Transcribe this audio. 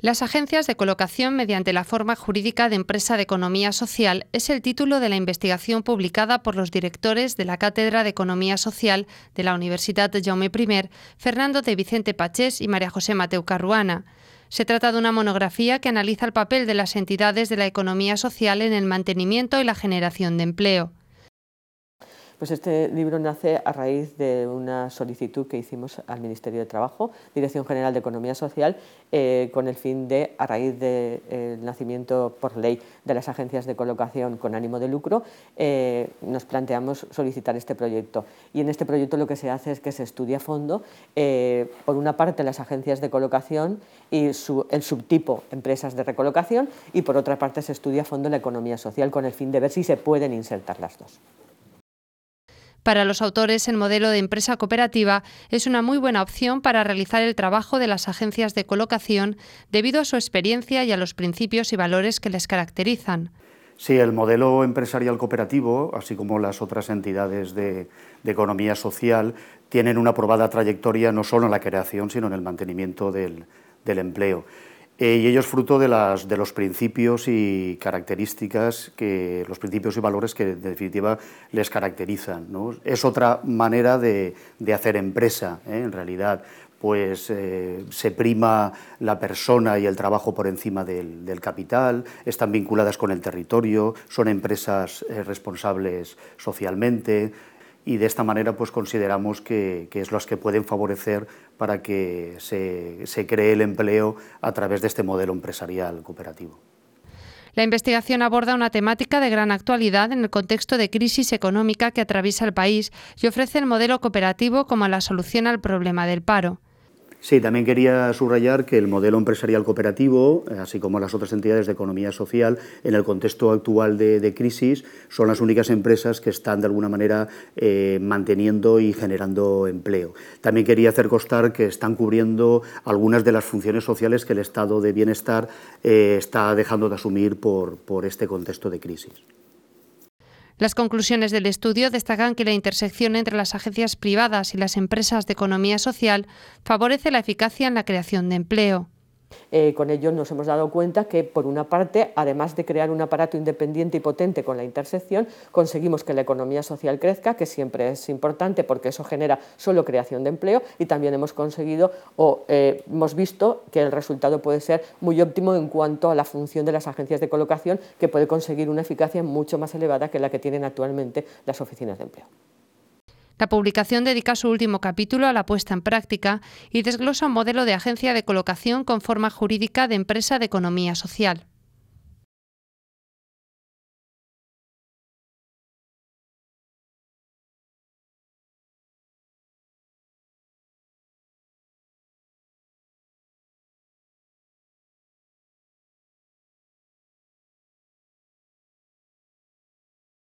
Las agencias de colocación mediante la forma jurídica de empresa de economía social es el título de la investigación publicada por los directores de la Cátedra de Economía Social de la Universidad Jaume I, Fernando de Vicente Pachés y María José Mateu Carruana. Se trata de una monografía que analiza el papel de las entidades de la economía social en el mantenimiento y la generación de empleo. Pues este libro nace a raíz de una solicitud que hicimos al Ministerio de Trabajo, Dirección General de Economía Social, eh, con el fin de, a raíz del nacimiento por ley de las agencias de colocación con ánimo de lucro, eh, nos planteamos solicitar este proyecto. Y en este proyecto lo que se hace es que se estudia a fondo, eh, por una parte, las agencias de colocación y el subtipo empresas de recolocación, y por otra parte se estudia a fondo la economía social con el fin de ver si se pueden insertar las dos. Para los autores, el modelo de empresa cooperativa es una muy buena opción para realizar el trabajo de las agencias de colocación debido a su experiencia y a los principios y valores que les caracterizan. Sí, el modelo empresarial cooperativo, así como las otras entidades de, economía social, tienen una probada trayectoria no solo en la creación, sino en el mantenimiento del empleo. Eh, y ello es fruto de, las, de, los principios y características, que, los principios y valores que en definitiva les caracterizan. Es otra manera de, de hacer empresa, ¿eh? en realidad, pues eh, se prima la persona y el trabajo por encima del, del, capital, están vinculadas con el territorio, son empresas responsables socialmente, y de esta manera pues consideramos que, es los que pueden favorecer para que se, se cree el empleo a través de este modelo empresarial cooperativo. La investigación aborda una temática de gran actualidad en el contexto de crisis económica que atraviesa el país y ofrece el modelo cooperativo como la solución al problema del paro. Sí, también quería subrayar que el modelo empresarial cooperativo, así como las otras entidades de economía social, en el contexto actual de, crisis, son las únicas empresas que están de alguna manera eh, manteniendo y generando empleo. También quería hacer constar que están cubriendo algunas de las funciones sociales que el estado de bienestar eh, está dejando de asumir por este contexto de crisis. Las conclusiones del estudio destacan que la intersección entre las agencias privadas y las empresas de economía social favorece la eficacia en la creación de empleo. Eh, con ello nos hemos dado cuenta que, por una parte, además de crear un aparato independiente y potente con la intersección, conseguimos que la economía social crezca, que siempre es importante porque eso genera solo creación de empleo, y también hemos conseguido o eh, hemos visto que el resultado puede ser muy óptimo en cuanto a la función de las agencias de colocación, que puede conseguir una eficacia mucho más elevada que la que tienen actualmente las oficinas de empleo. La publicación dedica su último capítulo a la puesta en práctica y desglosa un modelo de agencia de colocación con forma jurídica de empresa de economía social.